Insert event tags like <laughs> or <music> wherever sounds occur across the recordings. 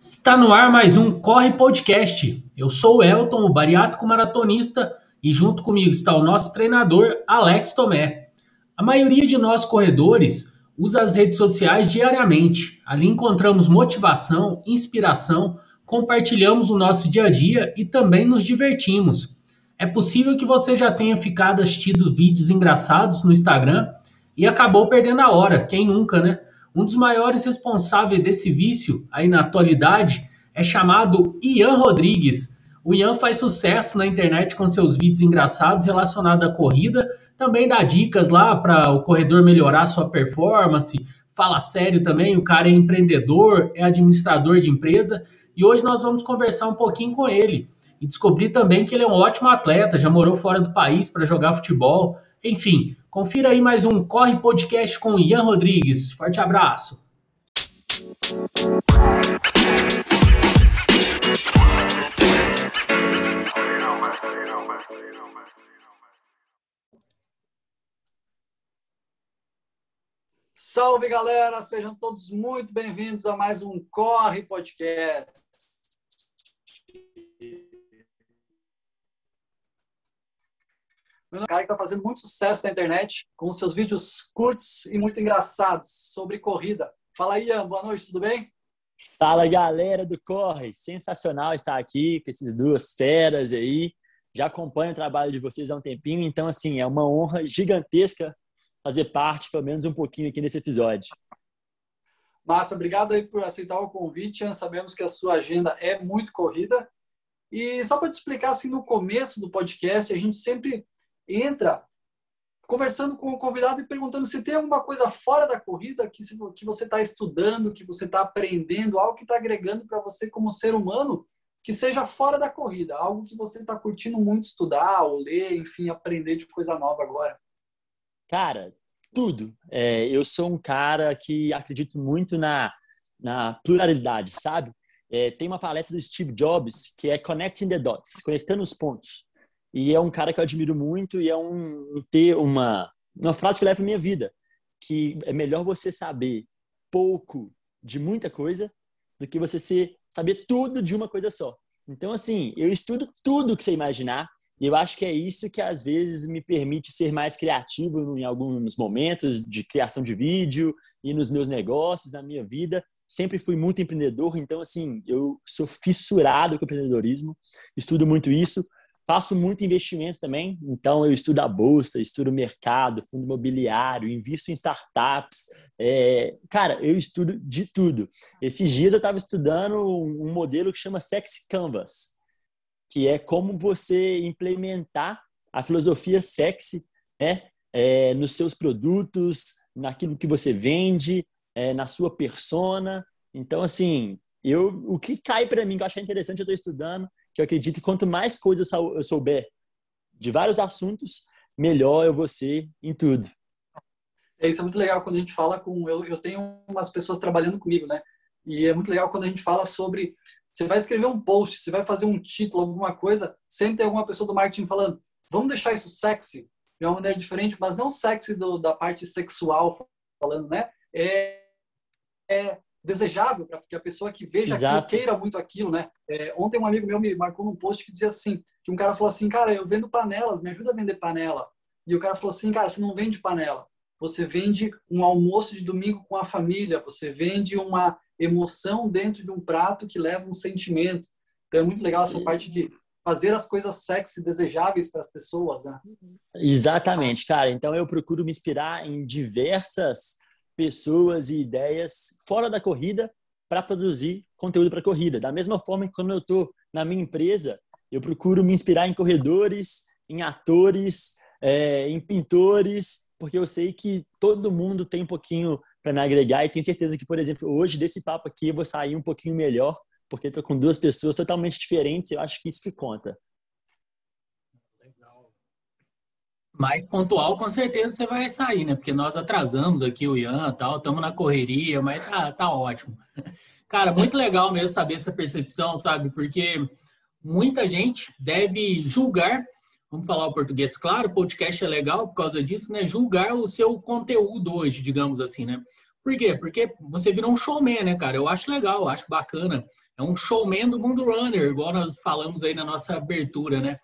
Está no ar mais um Corre Podcast. Eu sou o Elton, o bariátrico maratonista, e junto comigo está o nosso treinador, Alex Tomé. A maioria de nós corredores usa as redes sociais diariamente. Ali encontramos motivação, inspiração, compartilhamos o nosso dia a dia e também nos divertimos. É possível que você já tenha ficado assistindo vídeos engraçados no Instagram e acabou perdendo a hora, quem nunca, né? Um dos maiores responsáveis desse vício aí na atualidade é chamado Ian Rodrigues. O Ian faz sucesso na internet com seus vídeos engraçados relacionados à corrida, também dá dicas lá para o corredor melhorar sua performance, fala sério também, o cara é empreendedor, é administrador de empresa. E hoje nós vamos conversar um pouquinho com ele e descobrir também que ele é um ótimo atleta, já morou fora do país para jogar futebol, enfim, Confira aí mais um Corre Podcast com Ian Rodrigues. Forte abraço. Salve galera, sejam todos muito bem-vindos a mais um Corre Podcast. Meu cara que está fazendo muito sucesso na internet com seus vídeos curtos e muito engraçados sobre corrida. Fala aí, Ian, boa noite, tudo bem? Fala galera do Corre, sensacional estar aqui com essas duas feras aí. Já acompanho o trabalho de vocês há um tempinho, então assim, é uma honra gigantesca fazer parte, pelo menos um pouquinho aqui nesse episódio. Massa, obrigado aí por aceitar o convite. Ian. Sabemos que a sua agenda é muito corrida. E só para te explicar assim, no começo do podcast, a gente sempre entra conversando com o convidado e perguntando se tem alguma coisa fora da corrida que, que você está estudando, que você está aprendendo, algo que está agregando para você como ser humano, que seja fora da corrida, algo que você está curtindo muito estudar ou ler, enfim, aprender de coisa nova agora. Cara, tudo. É, eu sou um cara que acredito muito na, na pluralidade, sabe? É, tem uma palestra do Steve Jobs que é Connecting the Dots, conectando os pontos. E é um cara que eu admiro muito e é um ter uma uma frase que leva a minha vida, que é melhor você saber pouco de muita coisa do que você ser, saber tudo de uma coisa só. Então, assim, eu estudo tudo que você imaginar e eu acho que é isso que às vezes me permite ser mais criativo em alguns momentos de criação de vídeo e nos meus negócios, na minha vida. Sempre fui muito empreendedor, então, assim, eu sou fissurado com empreendedorismo, estudo muito isso. Faço muito investimento também, então eu estudo a bolsa, estudo o mercado, fundo imobiliário, invisto em startups. É... Cara, eu estudo de tudo. Esses dias eu estava estudando um modelo que chama Sexy Canvas, que é como você implementar a filosofia sexy né, é, nos seus produtos, naquilo que você vende, é, na sua persona. Então, assim, eu, o que cai para mim que eu achei interessante, eu estou estudando que eu acredito que quanto mais coisas eu souber de vários assuntos, melhor eu vou ser em tudo. É, isso é muito legal quando a gente fala com. Eu, eu tenho umas pessoas trabalhando comigo, né? E é muito legal quando a gente fala sobre. Você vai escrever um post, você vai fazer um título, alguma coisa, sempre tem alguma pessoa do marketing falando: vamos deixar isso sexy, de uma maneira diferente, mas não sexy do, da parte sexual, falando, né? É, é desejável para que a pessoa que veja Exato. aquilo queira muito aquilo, né? É, ontem um amigo meu me marcou num post que dizia assim, que um cara falou assim, cara, eu vendo panelas, me ajuda a vender panela. E o cara falou assim, cara, você não vende panela, você vende um almoço de domingo com a família, você vende uma emoção dentro de um prato que leva um sentimento. Então é muito legal essa parte de fazer as coisas sexy desejáveis para as pessoas, né? Exatamente, cara. Então eu procuro me inspirar em diversas pessoas e ideias fora da corrida para produzir conteúdo para corrida. Da mesma forma que quando eu estou na minha empresa, eu procuro me inspirar em corredores, em atores, é, em pintores, porque eu sei que todo mundo tem um pouquinho para me agregar e tenho certeza que, por exemplo, hoje desse papo aqui eu vou sair um pouquinho melhor, porque estou com duas pessoas totalmente diferentes. Eu acho que isso que conta. Mais pontual, com certeza você vai sair, né? Porque nós atrasamos aqui o Ian tal, estamos na correria, mas tá, tá ótimo. <laughs> Cara, muito legal mesmo saber essa percepção, sabe? Porque muita gente deve julgar, vamos falar o português claro, podcast é legal por causa disso, né? Julgar o seu conteúdo hoje, digamos assim, né? Por quê? Porque você virou um showman, né, cara? Eu acho legal, acho bacana. É um showman do mundo runner, igual nós falamos aí na nossa abertura, né?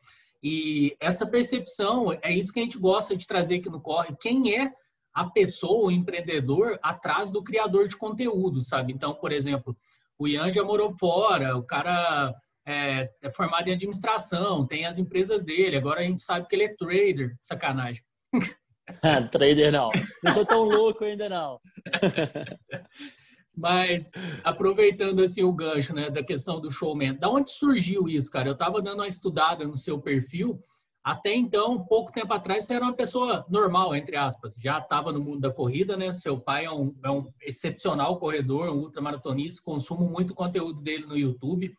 E essa percepção é isso que a gente gosta de trazer aqui no Corre. Quem é a pessoa, o empreendedor, atrás do criador de conteúdo, sabe? Então, por exemplo, o Ian já morou fora, o cara é, é, formado em administração, tem as empresas dele, agora a gente sabe que ele é trader, sacanagem. <laughs> trader não, não sou tão louco ainda não. <laughs> Mas aproveitando assim o gancho, né, da questão do showman, da onde surgiu isso, cara? Eu estava dando uma estudada no seu perfil até então, pouco tempo atrás, você era uma pessoa normal, entre aspas. Já estava no mundo da corrida, né? Seu pai é um, é um excepcional corredor, um ultramaratonista. Consumo muito conteúdo dele no YouTube.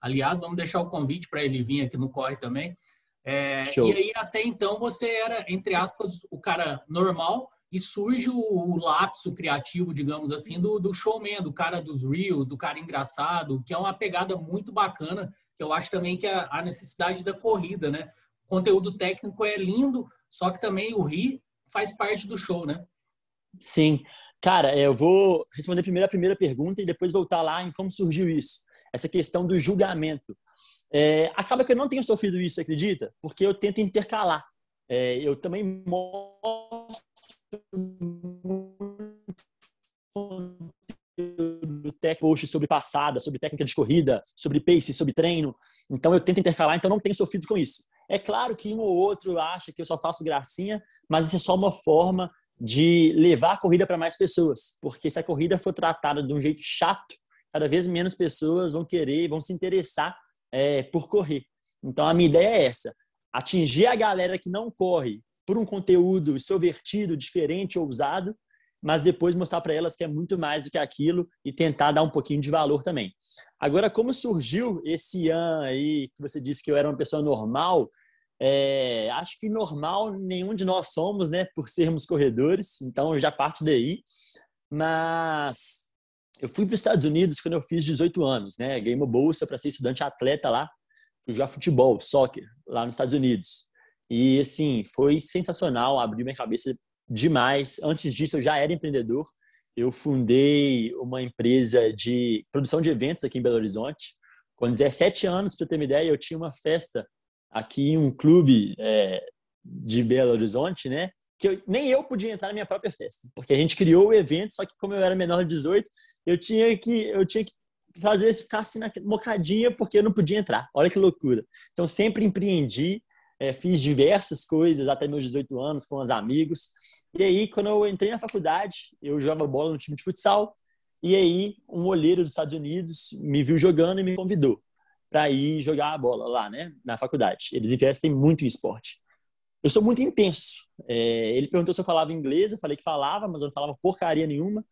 Aliás, vamos deixar o convite para ele vir aqui no Corre também. É, e aí, até então, você era, entre aspas, o cara normal e surge o, o lapso criativo, digamos assim, do, do showman, do cara dos reels, do cara engraçado, que é uma pegada muito bacana, que eu acho também que é a necessidade da corrida, né? conteúdo técnico é lindo, só que também o ri faz parte do show, né? Sim. Cara, eu vou responder primeiro a primeira pergunta e depois voltar lá em como surgiu isso. Essa questão do julgamento. É, acaba que eu não tenho sofrido isso, acredita? Porque eu tento intercalar. É, eu também mostro post sobre passada, sobre técnica de corrida, sobre pace, sobre treino. Então eu tento intercalar, então não tenho sofrido com isso. É claro que um ou outro acha que eu só faço gracinha, mas isso é só uma forma de levar a corrida para mais pessoas. Porque se a corrida for tratada de um jeito chato, cada vez menos pessoas vão querer, vão se interessar é, por correr. Então a minha ideia é essa: atingir a galera que não corre por um conteúdo extrovertido, diferente, ousado, mas depois mostrar para elas que é muito mais do que aquilo e tentar dar um pouquinho de valor também. Agora, como surgiu esse ano aí que você disse que eu era uma pessoa normal? É, acho que normal nenhum de nós somos, né, por sermos corredores, então já parte daí. Mas eu fui para os Estados Unidos quando eu fiz 18 anos, né? Ganhei uma bolsa para ser estudante atleta lá, fui jogar futebol, soccer, lá nos Estados Unidos. E assim, foi sensacional, abriu minha cabeça demais. Antes disso, eu já era empreendedor. Eu fundei uma empresa de produção de eventos aqui em Belo Horizonte. Com 17 anos, para ter uma ideia, eu tinha uma festa aqui em um clube é, de Belo Horizonte, né? Que eu, nem eu podia entrar na minha própria festa, porque a gente criou o evento, só que como eu era menor de 18, eu tinha que eu tinha que fazer esse ficar assim na mocadinha porque eu não podia entrar. Olha que loucura. Então sempre empreendi, é, fiz diversas coisas até meus 18 anos com os amigos. E aí, quando eu entrei na faculdade, eu jogava bola no time de futsal. E aí, um olheiro dos Estados Unidos me viu jogando e me convidou para ir jogar a bola lá, né, na faculdade. Eles investem muito em esporte. Eu sou muito intenso. É, ele perguntou se eu falava inglês, eu falei que falava, mas eu não falava porcaria nenhuma.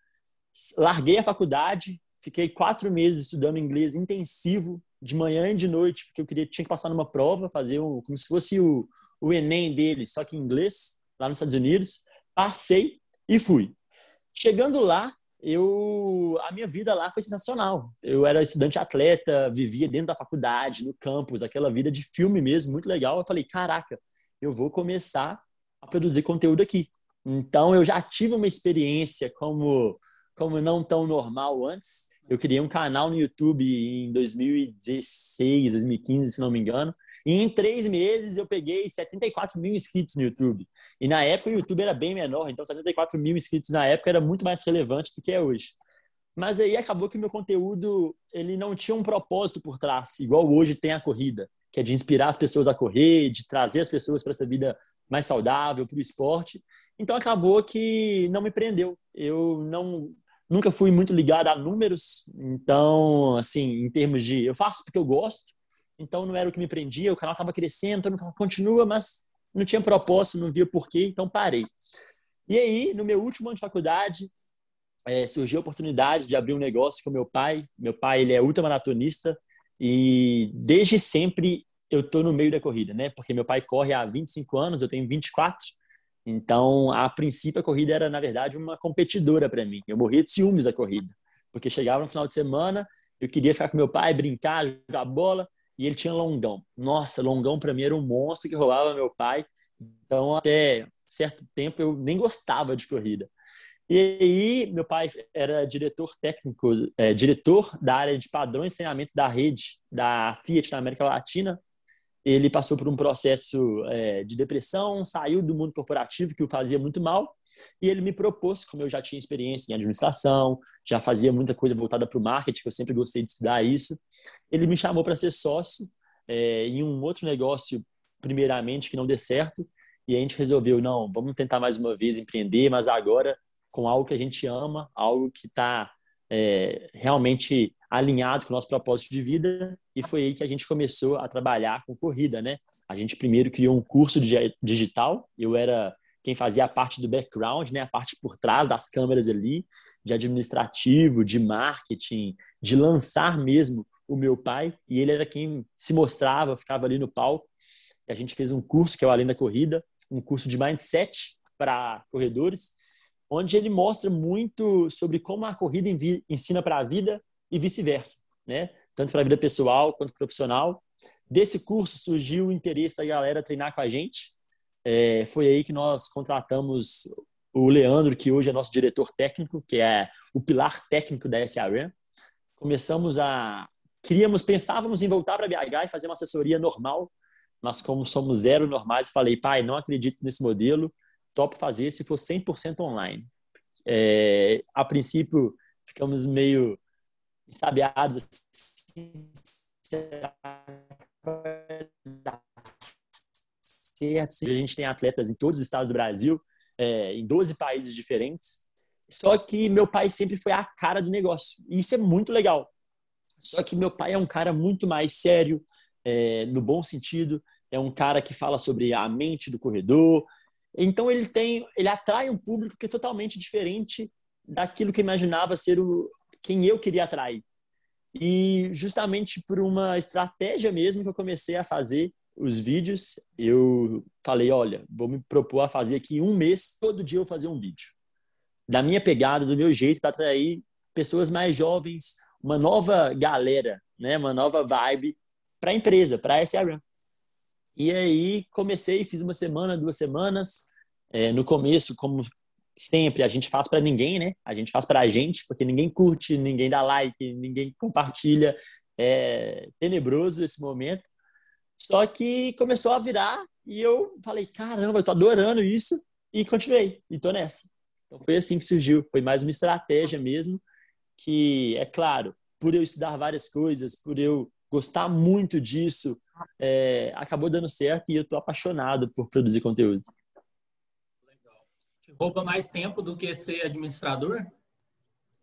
Larguei a faculdade, fiquei quatro meses estudando inglês intensivo, de manhã e de noite, porque eu queria, tinha que passar numa prova, fazer um, como se fosse o, o Enem deles, só que em inglês, lá nos Estados Unidos. Passei e fui. Chegando lá, eu a minha vida lá foi sensacional. Eu era estudante atleta, vivia dentro da faculdade, no campus, aquela vida de filme mesmo, muito legal. Eu falei, caraca, eu vou começar a produzir conteúdo aqui. Então eu já tive uma experiência como como não tão normal antes eu criei um canal no YouTube em 2016, 2015, se não me engano. E em três meses eu peguei 74 mil inscritos no YouTube. E na época o YouTube era bem menor, então 74 mil inscritos na época era muito mais relevante do que é hoje. Mas aí acabou que o meu conteúdo ele não tinha um propósito por trás, igual hoje tem a corrida, que é de inspirar as pessoas a correr, de trazer as pessoas para essa vida mais saudável, para o esporte. Então acabou que não me prendeu. Eu não nunca fui muito ligado a números, então, assim, em termos de. Eu faço porque eu gosto, então não era o que me prendia, o canal estava crescendo, mundo continua, mas não tinha propósito, não via porquê, então parei. E aí, no meu último ano de faculdade, é, surgiu a oportunidade de abrir um negócio com meu pai. Meu pai ele é ultramaratonista e desde sempre eu estou no meio da corrida, né? Porque meu pai corre há 25 anos, eu tenho 24. Então, a princípio, a corrida era, na verdade, uma competidora para mim. Eu morria de ciúmes da corrida, porque chegava no final de semana, eu queria ficar com meu pai, brincar, jogar bola, e ele tinha longão. Nossa, longão para mim era um monstro que roubava meu pai. Então, até certo tempo, eu nem gostava de corrida. E aí, meu pai era diretor técnico, é, diretor da área de padrões de treinamento da rede da Fiat na América Latina. Ele passou por um processo é, de depressão, saiu do mundo corporativo, que o fazia muito mal, e ele me propôs, como eu já tinha experiência em administração, já fazia muita coisa voltada para o marketing, que eu sempre gostei de estudar isso, ele me chamou para ser sócio é, em um outro negócio, primeiramente, que não deu certo, e a gente resolveu, não, vamos tentar mais uma vez empreender, mas agora com algo que a gente ama, algo que está é, realmente alinhado com o nosso propósito de vida. E foi aí que a gente começou a trabalhar com corrida, né? A gente primeiro criou um curso digital. Eu era quem fazia a parte do background, né? A parte por trás das câmeras ali, de administrativo, de marketing, de lançar mesmo o meu pai. E ele era quem se mostrava, ficava ali no palco. E a gente fez um curso que é o Além da Corrida, um curso de mindset para corredores onde ele mostra muito sobre como a corrida ensina para a vida e vice-versa, né? Tanto para a vida pessoal quanto profissional. Desse curso surgiu o interesse da galera treinar com a gente. É, foi aí que nós contratamos o Leandro, que hoje é nosso diretor técnico, que é o pilar técnico da SRM. Começamos a queríamos, pensávamos em voltar para BH e fazer uma assessoria normal, mas como somos zero normais, falei, pai, não acredito nesse modelo, topo fazer se for 100% online. É, a princípio, ficamos meio sabiados assim, certo. A gente tem atletas em todos os estados do Brasil, é, em 12 países diferentes. Só que meu pai sempre foi a cara do negócio. E isso é muito legal. Só que meu pai é um cara muito mais sério, é, no bom sentido. É um cara que fala sobre a mente do corredor, então ele tem, ele atrai um público que é totalmente diferente daquilo que imaginava ser o quem eu queria atrair. E justamente por uma estratégia mesmo que eu comecei a fazer os vídeos, eu falei, olha, vou me propor a fazer aqui um mês, todo dia eu fazer um vídeo. Da minha pegada, do meu jeito, para atrair pessoas mais jovens, uma nova galera, né, uma nova vibe para a empresa, para a SRM. E aí comecei, fiz uma semana, duas semanas. É, no começo, como sempre, a gente faz para ninguém, né? A gente faz para a gente, porque ninguém curte, ninguém dá like, ninguém compartilha. É tenebroso esse momento. Só que começou a virar e eu falei, caramba, eu tô adorando isso e continuei, e tô nessa. Então foi assim que surgiu, foi mais uma estratégia mesmo, que é claro, por eu estudar várias coisas, por eu gostar muito disso, é, acabou dando certo e eu estou apaixonado por produzir conteúdo. Rouba mais tempo do que ser administrador?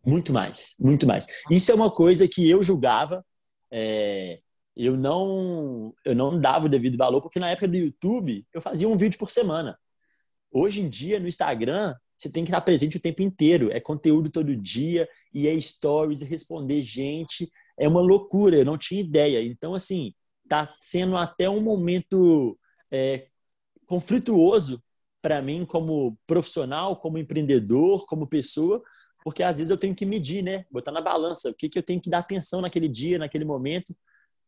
Muito mais, muito mais. Isso é uma coisa que eu julgava, é, eu não eu não dava o devido valor, porque na época do YouTube eu fazia um vídeo por semana. Hoje em dia, no Instagram, você tem que estar presente o tempo inteiro. É conteúdo todo dia, e é stories, e responder gente. É uma loucura, eu não tinha ideia. Então, assim, está sendo até um momento é, conflituoso para mim como profissional, como empreendedor, como pessoa, porque às vezes eu tenho que medir, né? Botar na balança o que, que eu tenho que dar atenção naquele dia, naquele momento,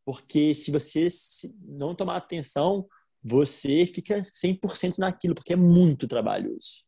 porque se você não tomar atenção, você fica 100% naquilo, porque é muito trabalhoso.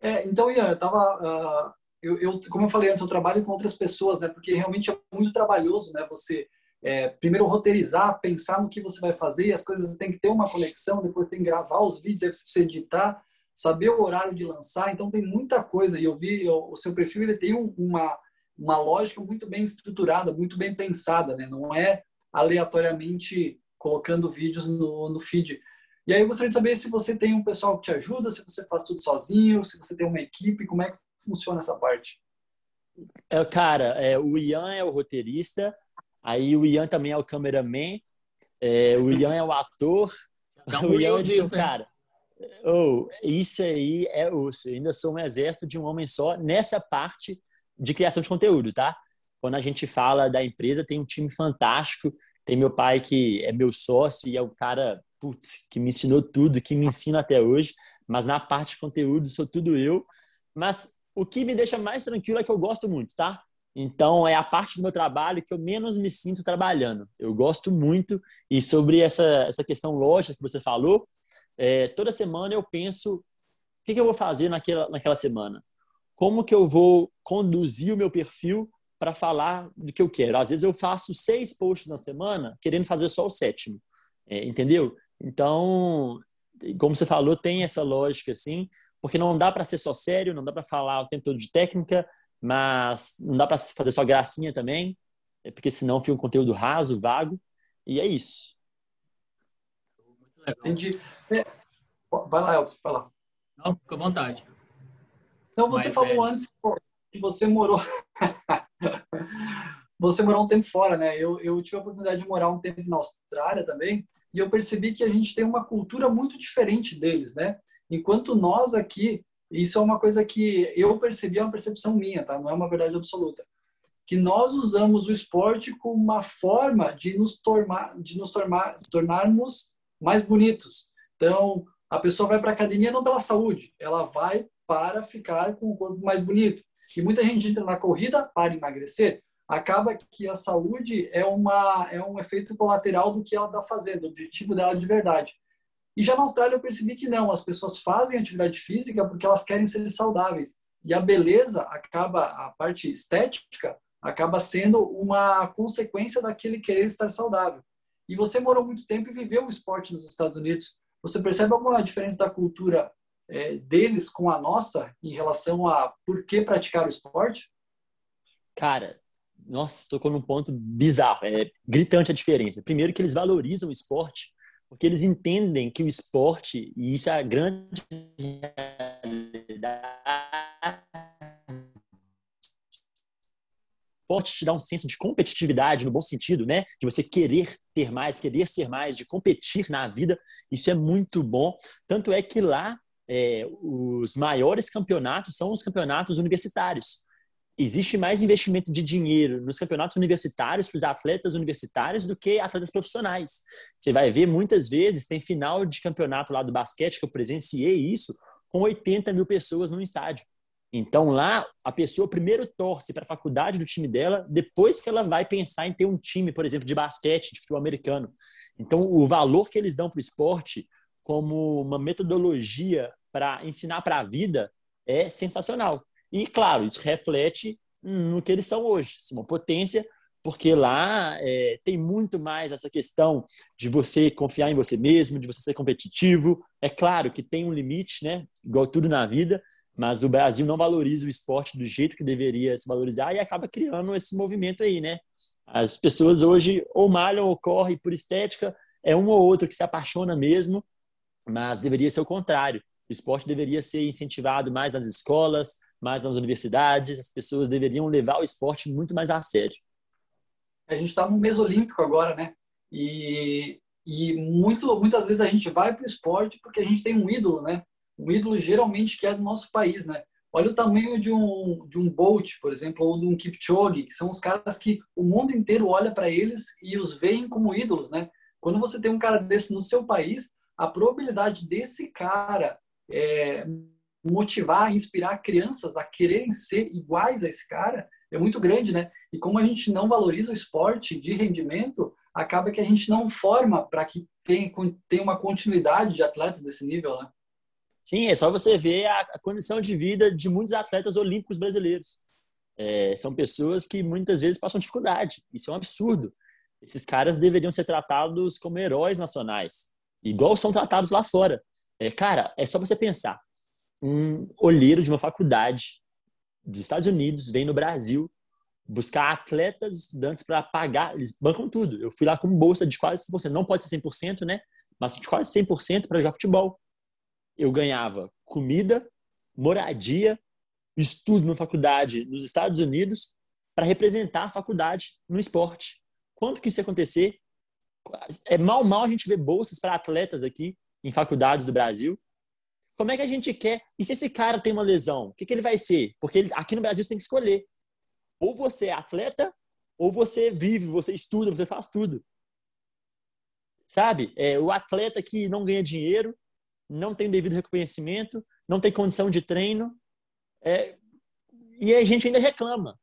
É, então, Ian, eu tava. Uh, eu, eu, como eu falei antes, eu trabalho com outras pessoas, né? Porque realmente é muito trabalhoso, né? Você é, primeiro roteirizar, pensar no que você vai fazer, e as coisas têm que ter uma conexão, depois tem que gravar os vídeos, aí você precisa editar, saber o horário de lançar, então tem muita coisa, e eu vi eu, o seu perfil, ele tem um, uma, uma lógica muito bem estruturada, muito bem pensada, né? não é aleatoriamente colocando vídeos no, no feed. E aí eu gostaria de saber se você tem um pessoal que te ajuda, se você faz tudo sozinho, se você tem uma equipe, como é que funciona essa parte? É, cara, é, o Ian é o roteirista, Aí o Ian também é o cameraman, é, o Ian é o ator, o Ian é o cara. Oh, isso aí é osso. Eu ainda sou um exército de um homem só nessa parte de criação de conteúdo, tá? Quando a gente fala da empresa, tem um time fantástico. Tem meu pai que é meu sócio e é o cara, putz, que me ensinou tudo, que me ensina até hoje. Mas na parte de conteúdo sou tudo eu. Mas o que me deixa mais tranquilo é que eu gosto muito, tá? Então, é a parte do meu trabalho que eu menos me sinto trabalhando. Eu gosto muito. E sobre essa, essa questão lógica que você falou, é, toda semana eu penso o que, que eu vou fazer naquela, naquela semana. como que eu vou conduzir o meu perfil para falar do que eu quero. Às vezes eu faço seis posts na semana querendo fazer só o sétimo, é, entendeu? Então, como você falou, tem essa lógica assim, porque não dá para ser só sério, não dá para falar o tempo todo de técnica, mas não dá para fazer só gracinha também, é porque senão fica um conteúdo raso, vago, e é isso. Entendi. É, vai lá, Elton, vai lá. Não, fica à vontade. Então, você Vai, falou antes que você morou <laughs> você morou um tempo fora, né? Eu, eu tive a oportunidade de morar um tempo na Austrália também e eu percebi que a gente tem uma cultura muito diferente deles, né? Enquanto nós aqui, isso é uma coisa que eu percebi, é uma percepção minha, tá? Não é uma verdade absoluta. Que nós usamos o esporte como uma forma de nos tornar, de nos tornar, tornarmos mais bonitos. Então, a pessoa vai para a academia não pela saúde, ela vai para ficar com o corpo mais bonito. E muita gente entra na corrida para emagrecer. Acaba que a saúde é, uma, é um efeito colateral do que ela está fazendo, o objetivo dela de verdade. E já na Austrália eu percebi que não, as pessoas fazem atividade física porque elas querem ser saudáveis. E a beleza acaba, a parte estética, acaba sendo uma consequência daquele querer estar saudável. E você morou muito tempo e viveu o esporte nos Estados Unidos. Você percebe alguma diferença da cultura é, deles com a nossa em relação a por que praticar o esporte? Cara, nossa, tocou num ponto bizarro, é gritante a diferença. Primeiro que eles valorizam o esporte, porque eles entendem que o esporte, e isso é a grande realidade, esporte te dá um senso de competitividade, no bom sentido, né? De você querer ter mais, querer ser mais, de competir na vida. Isso é muito bom. Tanto é que lá é, os maiores campeonatos são os campeonatos universitários. Existe mais investimento de dinheiro nos campeonatos universitários para os atletas universitários do que atletas profissionais. Você vai ver muitas vezes, tem final de campeonato lá do basquete, que eu presenciei isso, com 80 mil pessoas no estádio. Então lá, a pessoa primeiro torce para a faculdade do time dela, depois que ela vai pensar em ter um time, por exemplo, de basquete, de futebol americano. Então, o valor que eles dão para o esporte como uma metodologia para ensinar para a vida é sensacional. E, claro, isso reflete no que eles são hoje, uma potência, porque lá é, tem muito mais essa questão de você confiar em você mesmo, de você ser competitivo. É claro que tem um limite, né? Igual tudo na vida, mas o Brasil não valoriza o esporte do jeito que deveria se valorizar e acaba criando esse movimento aí, né? As pessoas hoje ou malham ou correm por estética, é um ou outro que se apaixona mesmo, mas deveria ser o contrário. O esporte deveria ser incentivado mais nas escolas, mais nas universidades, as pessoas deveriam levar o esporte muito mais a sério. A gente está no mês olímpico agora, né? E, e muito, muitas vezes a gente vai para o esporte porque a gente tem um ídolo, né? Um ídolo geralmente que é do nosso país, né? Olha o tamanho de um, de um Bolt, por exemplo, ou de um Kipchoge, que são os caras que o mundo inteiro olha para eles e os veem como ídolos, né? Quando você tem um cara desse no seu país, a probabilidade desse cara é, motivar, inspirar crianças a quererem ser iguais a esse cara é muito grande, né? E como a gente não valoriza o esporte de rendimento, acaba que a gente não forma para que tenha, tenha uma continuidade de atletas desse nível, né? Sim, é só você ver a, condição de vida de muitos atletas olímpicos brasileiros. É, são pessoas que muitas vezes passam dificuldade. Isso é um absurdo. Esses caras deveriam ser tratados como heróis nacionais, igual são tratados lá fora. É, cara, é só você pensar. Um olheiro de uma faculdade dos Estados Unidos vem no Brasil buscar atletas, estudantes para pagar, eles bancam tudo. Eu fui lá com bolsa de quase 100%, não pode ser 100%, né? Mas de quase 100% para jogar futebol. Eu ganhava comida, moradia, estudo na faculdade nos Estados Unidos para representar a faculdade no esporte. Quanto que isso ia acontecer? É mal, mal a gente vê bolsas para atletas aqui em faculdades do Brasil. Como é que a gente quer? E se esse cara tem uma lesão, o que, que ele vai ser? Porque ele, aqui no Brasil você tem que escolher. Ou você é atleta, ou você vive, você estuda, você faz tudo. Sabe? É, o atleta que não ganha dinheiro, não tem devido reconhecimento, não tem condição de treino, é, e a gente ainda reclama.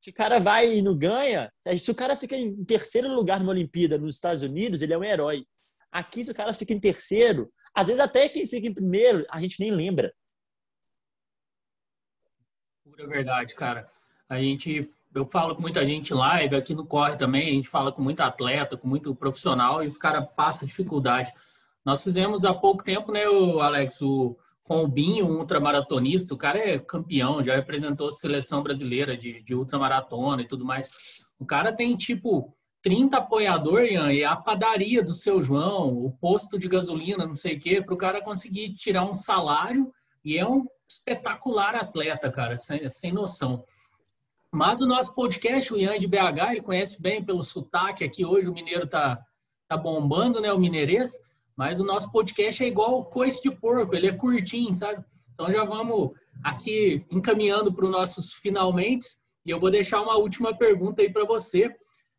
Se o cara vai e não ganha, se o cara fica em terceiro lugar numa Olimpíada nos Estados Unidos, ele é um herói. Aqui, se o cara fica em terceiro, às vezes até quem fica em primeiro, a gente nem lembra. Pura verdade, cara. A gente, eu falo com muita gente live, aqui no Corre também, a gente fala com muito atleta, com muito profissional, e os caras passam dificuldade. Nós fizemos há pouco tempo, né, o Alex, o, com o Binho, um ultramaratonista, o cara é campeão, já representou a seleção brasileira de, de ultramaratona e tudo mais. O cara tem, tipo, 30 apoiador, Ian, e a padaria do seu João, o posto de gasolina, não sei o quê, para o cara conseguir tirar um salário, e é um espetacular atleta, cara, sem, sem noção. Mas o nosso podcast, o Ian de BH, ele conhece bem pelo sotaque aqui hoje, o mineiro tá, tá bombando, né, o mineirês, mas o nosso podcast é igual o coice de porco, ele é curtinho, sabe? Então já vamos aqui encaminhando para os nossos finalmente, e eu vou deixar uma última pergunta aí para você.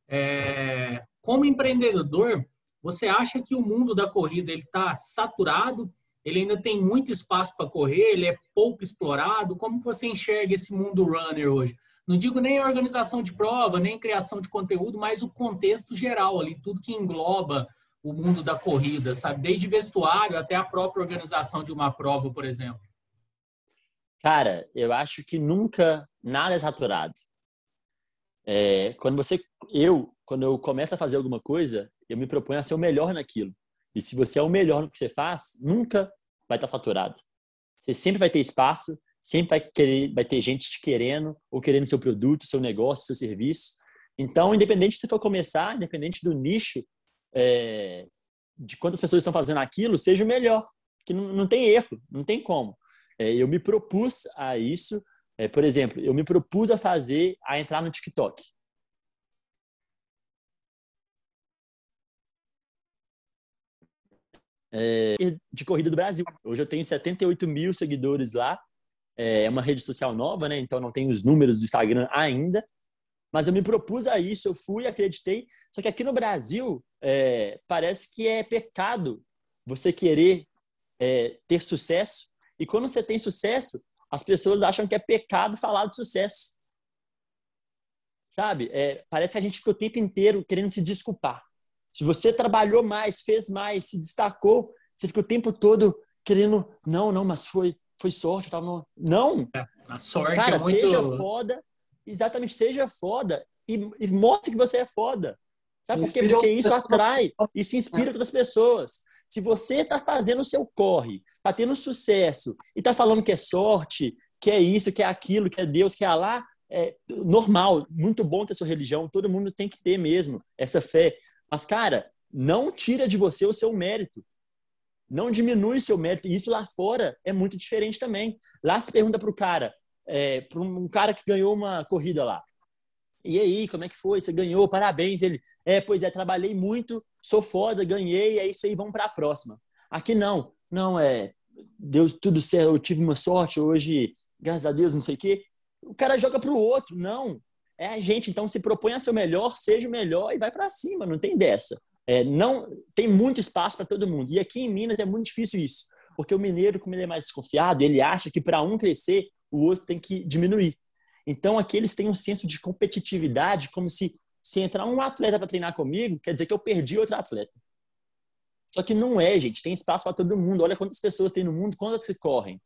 É, como empreendedor, você acha que o mundo da corrida ele está saturado? Ele ainda tem muito espaço para correr? Ele é pouco explorado? Como você enxerga esse mundo runner hoje? Não digo nem organização de prova, nem criação de conteúdo, mas o contexto geral ali, tudo que engloba o mundo da corrida, sabe? Desde vestuário até a própria organização de uma prova, por exemplo. Cara, eu acho que nunca nada é saturado. É, quando você, eu, quando eu começo a fazer alguma coisa, eu me proponho a ser o melhor naquilo. E se você é o melhor no que você faz, nunca vai estar saturado. Você sempre vai ter espaço, sempre vai querer, vai ter gente te querendo ou querendo seu produto, seu negócio, seu serviço. Então, independente se você for começar, independente do nicho, é, de quantas pessoas estão fazendo aquilo, seja o melhor. Que não, não tem erro, não tem como. É, eu me propus a isso é, por exemplo, eu me propus a fazer, a entrar no TikTok. É, de corrida do Brasil. Hoje eu tenho 78 mil seguidores lá. É uma rede social nova, né? Então não tenho os números do Instagram ainda. Mas eu me propus a isso, eu fui, acreditei. Só que aqui no Brasil é, parece que é pecado você querer é, ter sucesso. E quando você tem sucesso, as pessoas acham que é pecado falar de sucesso. Sabe? É, parece que a gente fica o tempo inteiro querendo se desculpar. Se você trabalhou mais, fez mais, se destacou, você fica o tempo todo querendo, não, não, mas foi, foi sorte, tal, não. Não. É, a sorte Cara, é muito... seja foda, exatamente, seja foda e, e mostre que você é foda. Sabe por quê? Porque isso atrai, isso inspira outras pessoas. Se você está fazendo o seu corre, está tendo sucesso e está falando que é sorte, que é isso, que é aquilo, que é Deus, que é Alá, é normal, muito bom ter sua religião, todo mundo tem que ter mesmo essa fé. Mas, cara, não tira de você o seu mérito. Não diminui seu mérito. E isso lá fora é muito diferente também. Lá se pergunta para o cara, é, para um cara que ganhou uma corrida lá. E aí, como é que foi? Você ganhou, parabéns. Ele, é, pois é, trabalhei muito, sou foda, ganhei, é isso aí, vamos para a próxima. Aqui não, não é, deu tudo certo, eu tive uma sorte hoje, graças a Deus, não sei o quê. O cara joga para o outro, não. É a gente, então se propõe a ser o melhor, seja o melhor e vai para cima, não tem dessa. É, não tem muito espaço para todo mundo. E aqui em Minas é muito difícil isso, porque o mineiro, como ele é mais desconfiado, ele acha que para um crescer, o outro tem que diminuir. Então aqui eles têm um senso de competitividade, como se se entrar um atleta para treinar comigo, quer dizer que eu perdi outro atleta. Só que não é, gente. Tem espaço para todo mundo. Olha quantas pessoas tem no mundo, quantas se correm.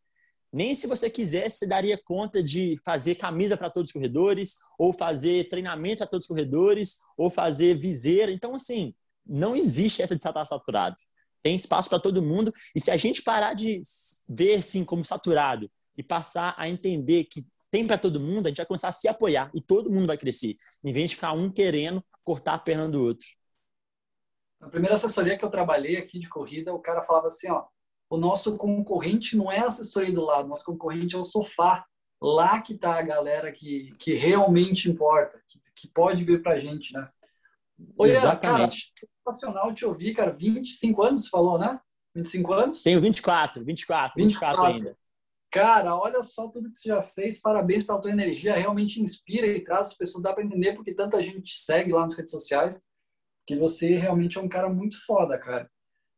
Nem se você quisesse, você daria conta de fazer camisa para todos os corredores, ou fazer treinamento para todos os corredores, ou fazer viseira. Então, assim, não existe essa de estar saturado. Tem espaço para todo mundo. E se a gente parar de ver assim como saturado e passar a entender que tem para todo mundo, a gente vai começar a se apoiar e todo mundo vai crescer, em vez de ficar um querendo cortar a perna do outro. Na primeira assessoria que eu trabalhei aqui de corrida, o cara falava assim, ó, o nosso concorrente não é a assessoria do lado, nosso concorrente é o sofá. Lá que tá a galera que, que realmente importa, que, que pode vir pra gente, né? Oi, Exatamente. Cara, sensacional te ouvir, cara. 25 anos, você falou, né? 25 anos? Tenho 24, 24, 24, 24 ainda. Cara, olha só tudo que você já fez. Parabéns pela tua energia. Realmente inspira e traz as pessoas. Dá para entender porque tanta gente te segue lá nas redes sociais. Que você realmente é um cara muito foda, cara.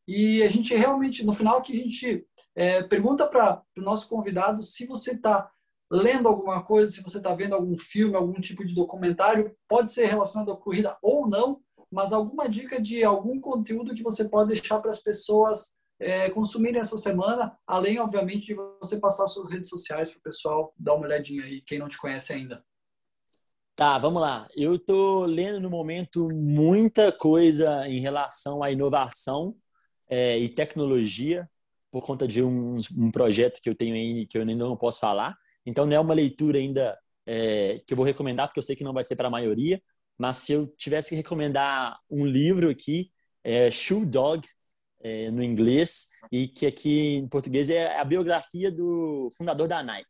E a gente realmente, no final, que a gente é, pergunta para o nosso convidado se você está lendo alguma coisa, se você está vendo algum filme, algum tipo de documentário, pode ser relacionado à corrida ou não, mas alguma dica de algum conteúdo que você pode deixar para as pessoas é, consumirem essa semana, além, obviamente, de você passar suas redes sociais para o pessoal dar uma olhadinha aí, quem não te conhece ainda. Tá, vamos lá. Eu estou lendo no momento muita coisa em relação à inovação é, e tecnologia, por conta de um, um, projeto que eu tenho aí que eu ainda não posso falar. Então, não é uma leitura ainda é, que eu vou recomendar, porque eu sei que não vai ser para a maioria, mas se eu tivesse que recomendar um livro aqui, é Shoe Dog, é, no inglês, e que aqui em português é a biografia do fundador da Nike,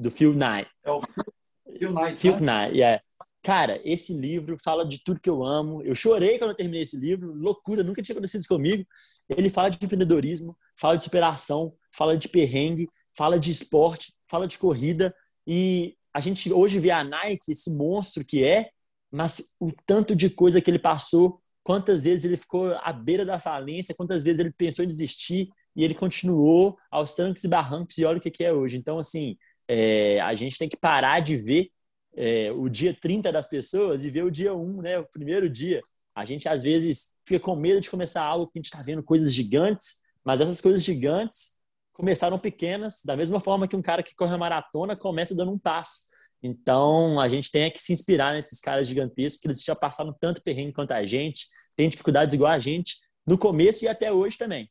do Phil Knight. É o Phil Knight. Phil né? Knight, yeah. Cara, esse livro fala de tudo que eu amo. Eu chorei quando eu terminei esse livro, loucura, nunca tinha acontecido isso comigo. Ele fala de empreendedorismo, fala de superação, fala de perrengue, fala de esporte, fala de corrida. E a gente hoje vê a Nike, esse monstro que é, mas o tanto de coisa que ele passou, quantas vezes ele ficou à beira da falência, quantas vezes ele pensou em desistir e ele continuou aos trancos e barrancos e olha o que é hoje. Então, assim, é, a gente tem que parar de ver é, o dia 30 das pessoas e ver o dia 1, né, o primeiro dia. A gente, às vezes, fica com medo de começar algo que a gente está vendo coisas gigantes, mas essas coisas gigantes começaram pequenas, da mesma forma que um cara que corre uma maratona começa dando um passo. Então, a gente tem que se inspirar nesses caras gigantescos, que eles já passaram tanto perrengue quanto a gente, têm dificuldades igual a gente, no começo e até hoje também.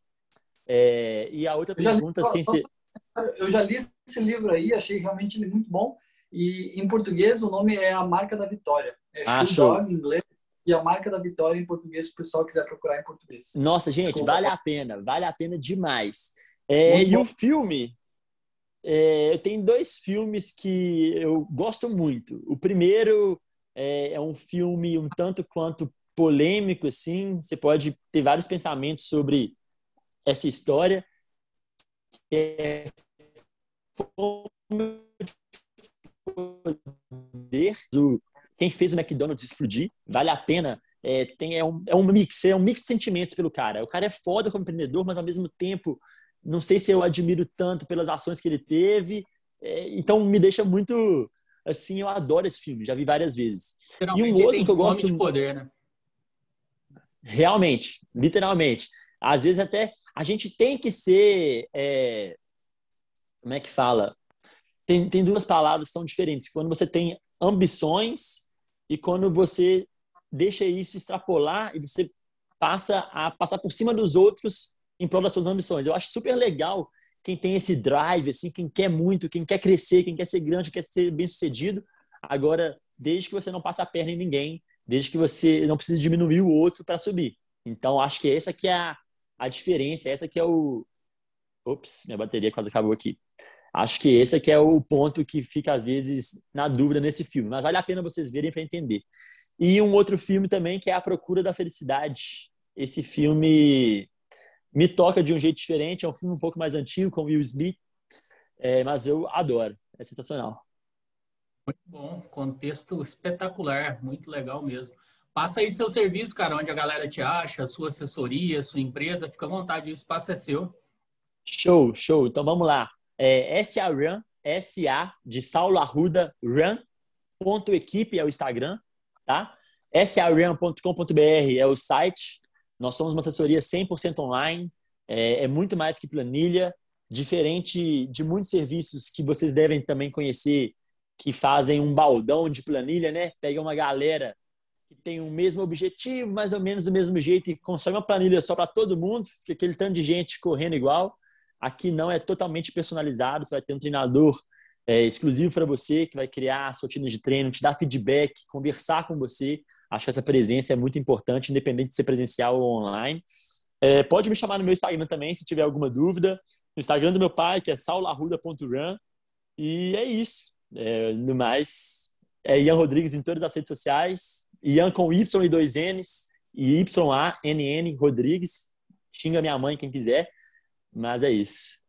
É, e a outra pergunta, assim... Se... Eu já li esse livro aí, achei realmente ele muito bom. E em português o nome é A Marca da Vitória. É ah, show. em inglês e A Marca da Vitória em português, se o pessoal quiser procurar em português. Nossa, gente, Desculpa. vale a pena, vale a pena demais. É, e bom. o filme, é, eu tenho dois filmes que eu gosto muito. O primeiro é, é, um filme um tanto quanto polêmico, assim. Você pode ter vários pensamentos sobre essa história. É poder do quem fez o McDonald's explodir. Vale a pena. É, tem, é, um, é um mix, é um mix de sentimentos pelo cara. O cara é foda como empreendedor, mas ao mesmo tempo, não sei se eu admiro tanto pelas ações que ele teve. É, então me deixa muito assim, eu adoro esse filme, já vi várias vezes. E um outro que eu gosto de poder, né? Realmente, literalmente. Às vezes até a gente tem que ser é... como é que fala? tem, tem duas palavras que são diferentes. Quando você tem ambições e quando você deixa isso extrapolar e você passa a passar por cima dos outros em prol das suas ambições. Eu acho super legal quem tem esse drive, assim, quem quer muito, quem quer crescer, quem quer ser grande, quer ser bem sucedido. Agora, desde que você não passe a perna em ninguém, desde que você não precise diminuir o outro para subir. Então, acho que essa que é a, a diferença, essa que é o... Ops, minha bateria quase acabou aqui. Acho que esse aqui é o ponto que fica, às vezes, na dúvida nesse filme. Mas vale a pena vocês verem para entender. E um outro filme também, que é A Procura da Felicidade. Esse filme me toca de um jeito diferente. É um filme um pouco mais antigo, com Will Smith. É, mas eu adoro. É sensacional. Muito bom. Contexto espetacular. Muito legal mesmo. Passa aí seu serviço, cara, onde a galera te acha, sua assessoria, sua empresa. Fica à vontade, o espaço é seu. Show, show. Então vamos lá é SA Run, SA de Saulo Arruda Run, ponto equipe é o Instagram, tá? sarun.com.br é o site. Nós somos uma assessoria 100% online, é, é muito mais que planilha, diferente de muitos serviços que vocês devem também conhecer, que fazem um baldão de planilha, né? Pega uma galera que tem o mesmo objetivo, mais ou menos do mesmo jeito, e constrói uma planilha só para todo mundo, fica aquele tanto de gente correndo igual. Aqui não é totalmente personalizado, você vai ter um treinador é, exclusivo para você, que vai criar a sua rotina de treino, te dar feedback, conversar com você. Acho que essa presença é muito importante, independente de ser presencial ou online. É, pode me chamar no meu Instagram também, se tiver alguma dúvida. No Instagram do meu pai, que é saularruda.run. E é isso. É, no mais, é Ian Rodrigues em todas as redes sociais. Ian com Y e dois N's. E Y-A-N-N Rodrigues. Xinga minha mãe quem quiser. Mas é isso.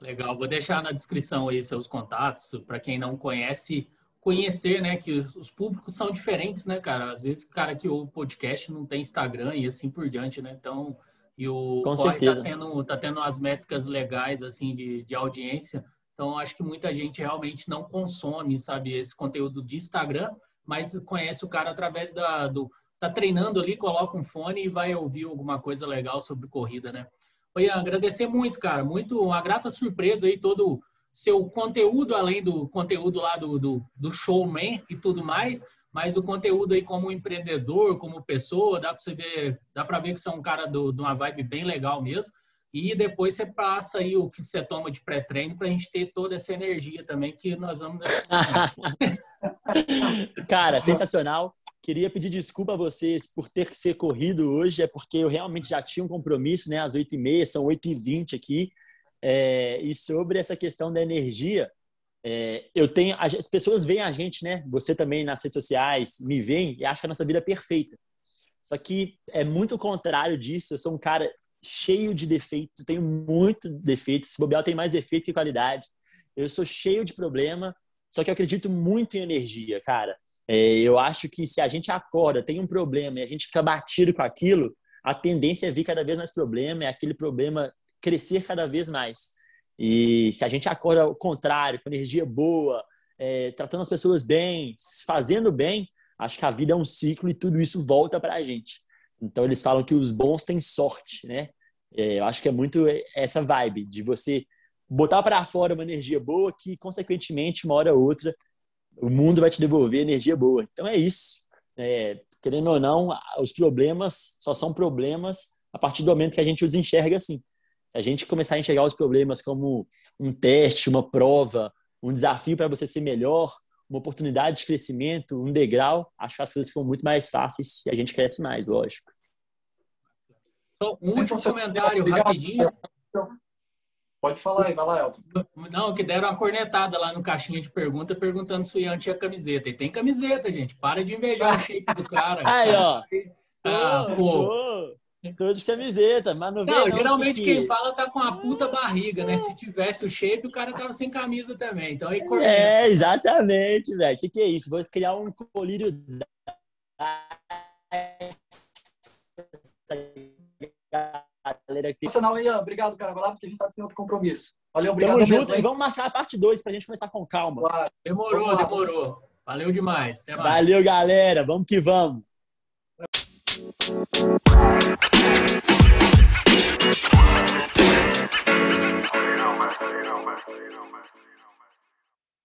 Legal, vou deixar na descrição aí seus contatos para quem não conhece conhecer, né, que os públicos são diferentes, né, cara? Às vezes o cara que ouve podcast não tem Instagram e assim por diante, né? Então, e o Com Corre tá tendo, tá tendo as métricas legais, assim, de, de audiência. Então, acho que muita gente realmente não consome, sabe, esse conteúdo de Instagram, mas conhece o cara através da, do... Tá treinando ali, coloca um fone e vai ouvir alguma coisa legal sobre corrida, né? Oi, agradecer muito, cara. Muito, uma grata surpresa aí, todo seu conteúdo, além do conteúdo lá do, do, do showman e tudo mais, mas o conteúdo aí como empreendedor, como pessoa, dá para você ver, dá para ver que você é um cara do, de uma vibe bem legal mesmo. E depois você passa aí o que você toma de pré-treino para a gente ter toda essa energia também que nós vamos. <laughs> cara, sensacional. Queria pedir desculpa a vocês por ter que ser corrido hoje, é porque eu realmente já tinha um compromisso, né? Às 8h30, são 8h20 aqui. É, e sobre essa questão da energia, é, eu tenho. As pessoas veem a gente, né? Você também nas redes sociais me veem e acham que a nossa vida perfeita. Só que é muito contrário disso. Eu sou um cara cheio de defeitos, tenho muito defeitos. Se bobear, tem mais defeito que qualidade. Eu sou cheio de problema, só que eu acredito muito em energia, cara. É, eu acho que se a gente acorda, tem um problema e a gente fica batido com aquilo, a tendência é vir cada vez mais problema, é aquele problema crescer cada vez mais. E se a gente acorda ao contrário, com energia boa, é, tratando as pessoas bem, fazendo bem, acho que a vida é um ciclo e tudo isso volta para a gente. Então eles falam que os bons têm sorte, né? É, eu acho que é muito essa vibe de você botar para fora uma energia boa que, consequentemente, uma hora ou outra, o mundo vai te devolver energia boa. Então é isso. É, querendo ou não, os problemas só são problemas a partir do momento que a gente os enxerga assim. Se a gente começar a enxergar os problemas como um teste, uma prova, um desafio para você ser melhor, uma oportunidade de crescimento, um degrau, acho que as coisas ficam muito mais fáceis e a gente cresce mais, lógico. Só um último comentário rapidinho. Pode falar aí, vai lá, Elton. Não, que deram uma cornetada lá no caixinha de pergunta perguntando se o Ian tinha camiseta. E tem camiseta, gente. Para de invejar o shape do cara. <laughs> Aí, ó. Ah, pô. Tô, tô de camiseta, mas não, não, não geralmente que... quem fala tá com a puta barriga, né? Se tivesse o shape, o cara tava sem camisa também. Então aí corneta. É, exatamente, velho. O que, que é isso? Vou criar um colírio galera aqui. Nacional, Ian, obrigado, cara. Vai lá porque a gente sabe que tem outro compromisso. Valeu, obrigado. Tamo junto mesmo, e vamos marcar a parte 2 pra gente começar com calma. Claro. Demorou, lá, demorou. Valeu demais. Até mais. Valeu, galera. Vamos que vamos. You know, man. You know, man. You know, man.